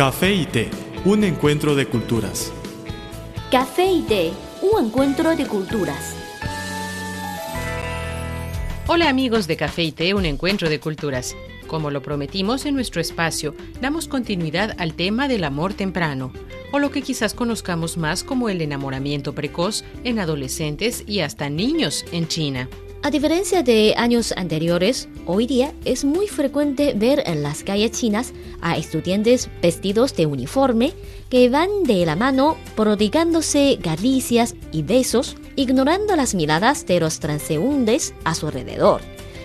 Café y té, un encuentro de culturas. Café y té, un encuentro de culturas. Hola amigos de Café y té, un encuentro de culturas. Como lo prometimos en nuestro espacio, damos continuidad al tema del amor temprano, o lo que quizás conozcamos más como el enamoramiento precoz en adolescentes y hasta niños en China. A diferencia de años anteriores, hoy día es muy frecuente ver en las calles chinas a estudiantes vestidos de uniforme que van de la mano prodigándose caricias y besos, ignorando las miradas de los transeúntes a su alrededor.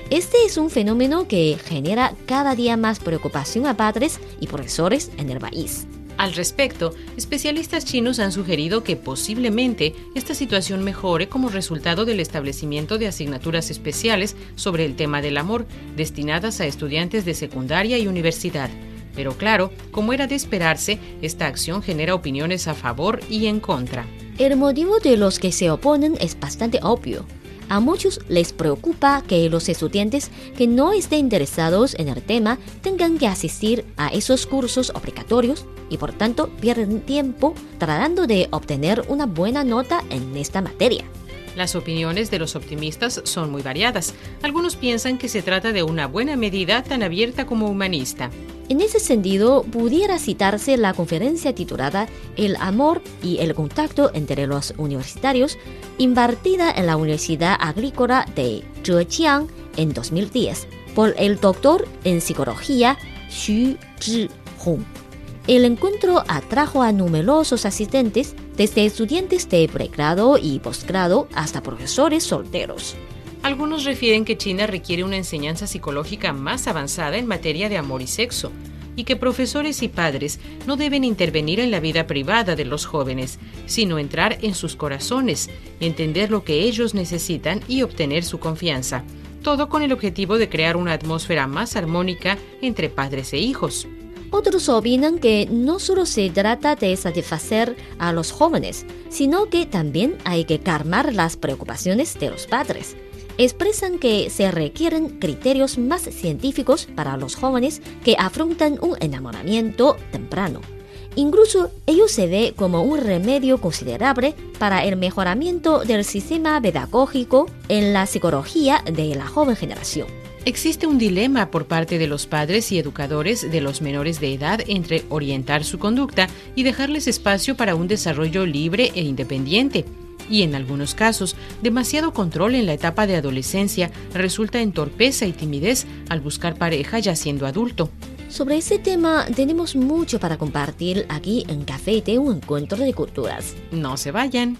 Este es un fenómeno que genera cada día más preocupación a padres y profesores en el país. Al respecto, especialistas chinos han sugerido que posiblemente esta situación mejore como resultado del establecimiento de asignaturas especiales sobre el tema del amor, destinadas a estudiantes de secundaria y universidad. Pero claro, como era de esperarse, esta acción genera opiniones a favor y en contra. El motivo de los que se oponen es bastante obvio. A muchos les preocupa que los estudiantes que no estén interesados en el tema tengan que asistir a esos cursos obligatorios y por tanto pierden tiempo tratando de obtener una buena nota en esta materia. Las opiniones de los optimistas son muy variadas. Algunos piensan que se trata de una buena medida tan abierta como humanista. En ese sentido, pudiera citarse la conferencia titulada El amor y el contacto entre los universitarios, impartida en la Universidad Agrícola de Zhejiang en 2010 por el doctor en psicología Xu Zhihong. El encuentro atrajo a numerosos asistentes, desde estudiantes de pregrado y posgrado hasta profesores solteros. Algunos refieren que China requiere una enseñanza psicológica más avanzada en materia de amor y sexo, y que profesores y padres no deben intervenir en la vida privada de los jóvenes, sino entrar en sus corazones, entender lo que ellos necesitan y obtener su confianza, todo con el objetivo de crear una atmósfera más armónica entre padres e hijos. Otros opinan que no solo se trata de satisfacer a los jóvenes, sino que también hay que calmar las preocupaciones de los padres. Expresan que se requieren criterios más científicos para los jóvenes que afrontan un enamoramiento temprano. Incluso ello se ve como un remedio considerable para el mejoramiento del sistema pedagógico en la psicología de la joven generación. Existe un dilema por parte de los padres y educadores de los menores de edad entre orientar su conducta y dejarles espacio para un desarrollo libre e independiente. Y en algunos casos, demasiado control en la etapa de adolescencia resulta en torpeza y timidez al buscar pareja ya siendo adulto. Sobre ese tema tenemos mucho para compartir aquí en Café de un encuentro de culturas. No se vayan.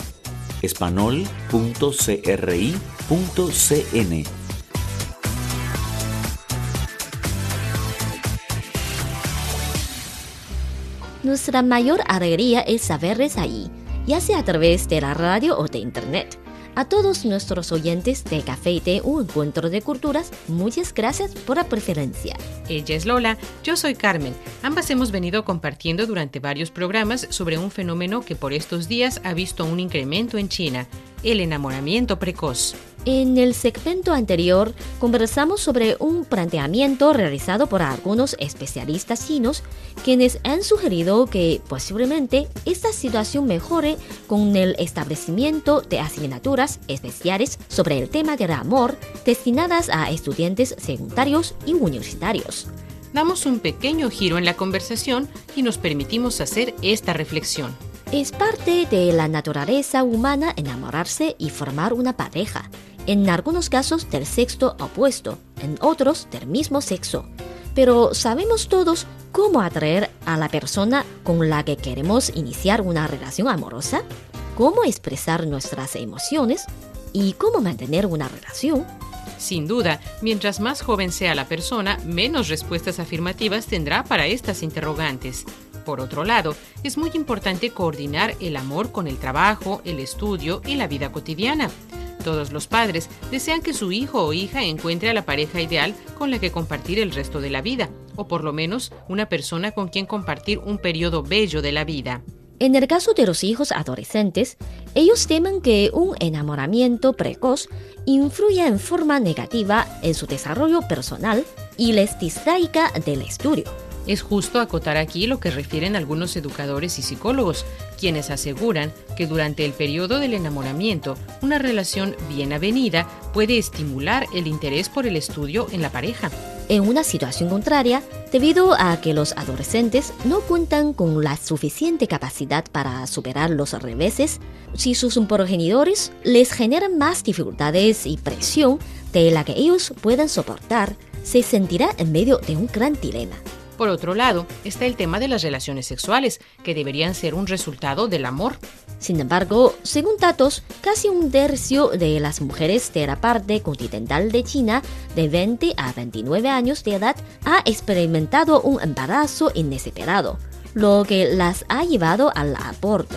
espanol.cri.cn. Nuestra mayor alegría es saberles ahí, ya sea a través de la radio o de internet. A todos nuestros oyentes de Café y Té, un encuentro de culturas, muchas gracias por la preferencia. Ella es Lola, yo soy Carmen. Ambas hemos venido compartiendo durante varios programas sobre un fenómeno que por estos días ha visto un incremento en China, el enamoramiento precoz. En el segmento anterior conversamos sobre un planteamiento realizado por algunos especialistas chinos, quienes han sugerido que posiblemente esta situación mejore con el establecimiento de asignaturas especiales sobre el tema del amor destinadas a estudiantes secundarios y universitarios. Damos un pequeño giro en la conversación y nos permitimos hacer esta reflexión. Es parte de la naturaleza humana enamorarse y formar una pareja en algunos casos del sexo opuesto, en otros del mismo sexo. Pero ¿sabemos todos cómo atraer a la persona con la que queremos iniciar una relación amorosa? ¿Cómo expresar nuestras emociones? ¿Y cómo mantener una relación? Sin duda, mientras más joven sea la persona, menos respuestas afirmativas tendrá para estas interrogantes. Por otro lado, es muy importante coordinar el amor con el trabajo, el estudio y la vida cotidiana. Todos los padres desean que su hijo o hija encuentre a la pareja ideal con la que compartir el resto de la vida, o por lo menos una persona con quien compartir un periodo bello de la vida. En el caso de los hijos adolescentes, ellos temen que un enamoramiento precoz influya en forma negativa en su desarrollo personal y les distraiga del estudio. Es justo acotar aquí lo que refieren algunos educadores y psicólogos, quienes aseguran que durante el periodo del enamoramiento, una relación bien avenida puede estimular el interés por el estudio en la pareja. En una situación contraria, debido a que los adolescentes no cuentan con la suficiente capacidad para superar los reveses, si sus progenitores les generan más dificultades y presión de la que ellos puedan soportar, se sentirá en medio de un gran dilema. Por otro lado, está el tema de las relaciones sexuales, que deberían ser un resultado del amor. Sin embargo, según datos, casi un tercio de las mujeres de la parte continental de China de 20 a 29 años de edad ha experimentado un embarazo inesperado, lo que las ha llevado al aborto,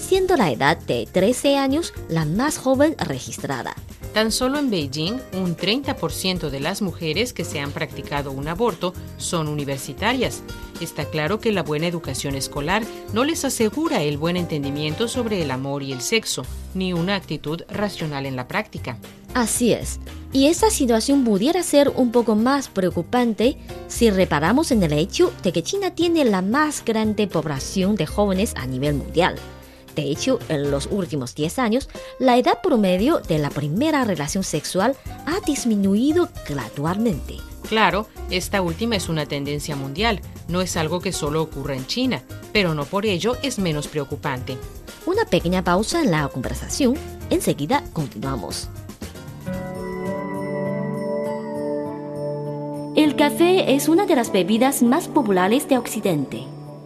siendo la edad de 13 años la más joven registrada. Tan solo en Beijing, un 30% de las mujeres que se han practicado un aborto son universitarias. Está claro que la buena educación escolar no les asegura el buen entendimiento sobre el amor y el sexo, ni una actitud racional en la práctica. Así es. Y esta situación pudiera ser un poco más preocupante si reparamos en el hecho de que China tiene la más grande población de jóvenes a nivel mundial. De hecho, en los últimos 10 años, la edad promedio de la primera relación sexual ha disminuido gradualmente. Claro, esta última es una tendencia mundial, no es algo que solo ocurra en China, pero no por ello es menos preocupante. Una pequeña pausa en la conversación, enseguida continuamos. El café es una de las bebidas más populares de Occidente.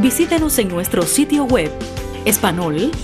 Visítenos en nuestro sitio web espanol.cri.cn.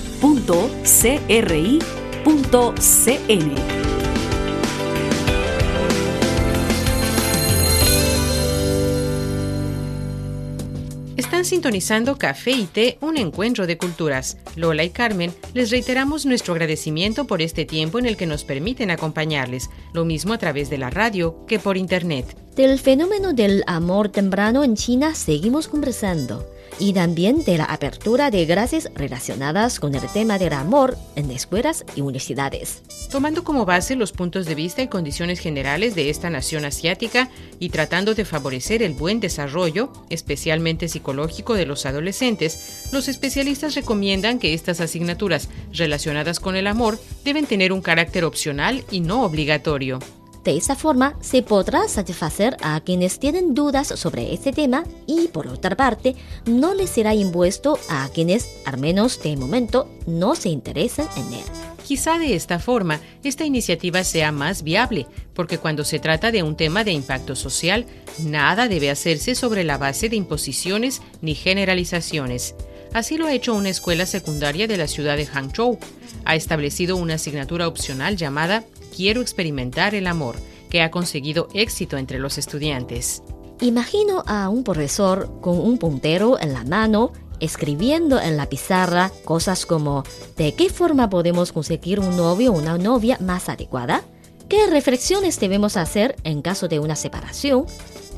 Están sintonizando Café y Té, un encuentro de culturas. Lola y Carmen, les reiteramos nuestro agradecimiento por este tiempo en el que nos permiten acompañarles, lo mismo a través de la radio que por internet. Del fenómeno del amor temprano en China seguimos conversando y también de la apertura de clases relacionadas con el tema del amor en escuelas y universidades. Tomando como base los puntos de vista y condiciones generales de esta nación asiática y tratando de favorecer el buen desarrollo, especialmente psicológico, de los adolescentes, los especialistas recomiendan que estas asignaturas relacionadas con el amor deben tener un carácter opcional y no obligatorio. De esa forma, se podrá satisfacer a quienes tienen dudas sobre este tema y, por otra parte, no les será impuesto a quienes, al menos de momento, no se interesan en él. Quizá de esta forma esta iniciativa sea más viable, porque cuando se trata de un tema de impacto social, nada debe hacerse sobre la base de imposiciones ni generalizaciones. Así lo ha hecho una escuela secundaria de la ciudad de Hangzhou. Ha establecido una asignatura opcional llamada Quiero experimentar el amor, que ha conseguido éxito entre los estudiantes. Imagino a un profesor con un puntero en la mano escribiendo en la pizarra cosas como ¿de qué forma podemos conseguir un novio o una novia más adecuada? ¿Qué reflexiones debemos hacer en caso de una separación?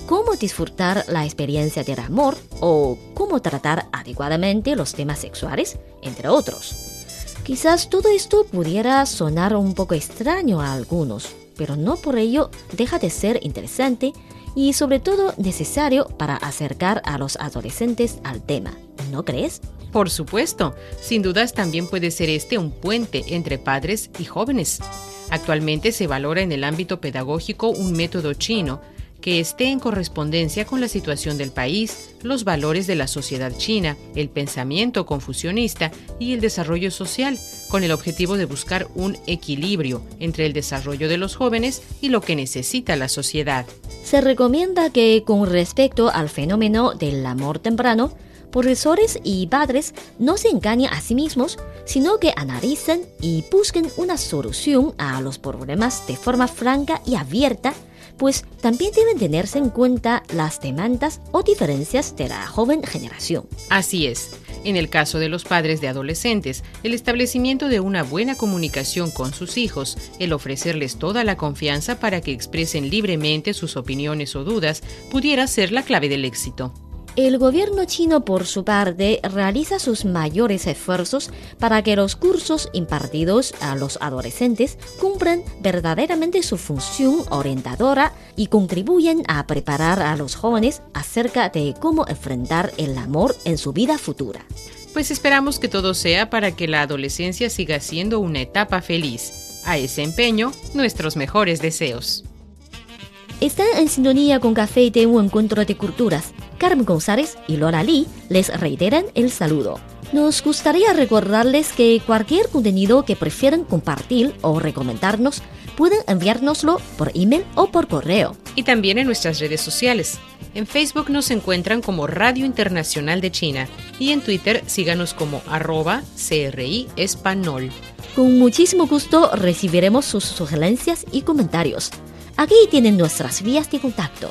¿Cómo disfrutar la experiencia del amor? ¿O cómo tratar adecuadamente los temas sexuales? Entre otros. Quizás todo esto pudiera sonar un poco extraño a algunos, pero no por ello deja de ser interesante y sobre todo necesario para acercar a los adolescentes al tema, ¿no crees? Por supuesto, sin dudas también puede ser este un puente entre padres y jóvenes. Actualmente se valora en el ámbito pedagógico un método chino que esté en correspondencia con la situación del país, los valores de la sociedad china, el pensamiento confucionista y el desarrollo social, con el objetivo de buscar un equilibrio entre el desarrollo de los jóvenes y lo que necesita la sociedad. Se recomienda que con respecto al fenómeno del amor temprano, profesores y padres no se engañen a sí mismos, sino que analicen y busquen una solución a los problemas de forma franca y abierta pues también deben tenerse en cuenta las demandas o diferencias de la joven generación. Así es. En el caso de los padres de adolescentes, el establecimiento de una buena comunicación con sus hijos, el ofrecerles toda la confianza para que expresen libremente sus opiniones o dudas, pudiera ser la clave del éxito. El gobierno chino, por su parte, realiza sus mayores esfuerzos para que los cursos impartidos a los adolescentes cumplan verdaderamente su función orientadora y contribuyen a preparar a los jóvenes acerca de cómo enfrentar el amor en su vida futura. Pues esperamos que todo sea para que la adolescencia siga siendo una etapa feliz. A ese empeño, nuestros mejores deseos. Están en sintonía con Café y Té, un encuentro de culturas. Carmen González y Lola Lee les reiteran el saludo. Nos gustaría recordarles que cualquier contenido que prefieran compartir o recomendarnos pueden enviárnoslo por email o por correo. Y también en nuestras redes sociales. En Facebook nos encuentran como Radio Internacional de China y en Twitter síganos como arroba CRI Espanol. Con muchísimo gusto recibiremos sus sugerencias y comentarios. Aquí tienen nuestras vías de contacto.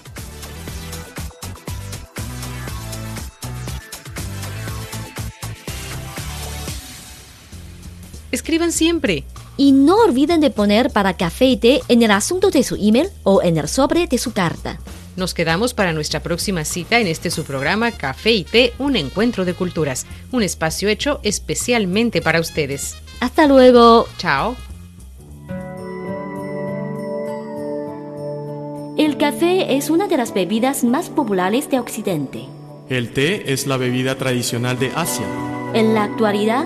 Escriban siempre. Y no olviden de poner para café y té en el asunto de su email o en el sobre de su carta. Nos quedamos para nuestra próxima cita en este su programa Café y Té, un encuentro de culturas, un espacio hecho especialmente para ustedes. Hasta luego. Chao. El café es una de las bebidas más populares de Occidente. El té es la bebida tradicional de Asia. En la actualidad,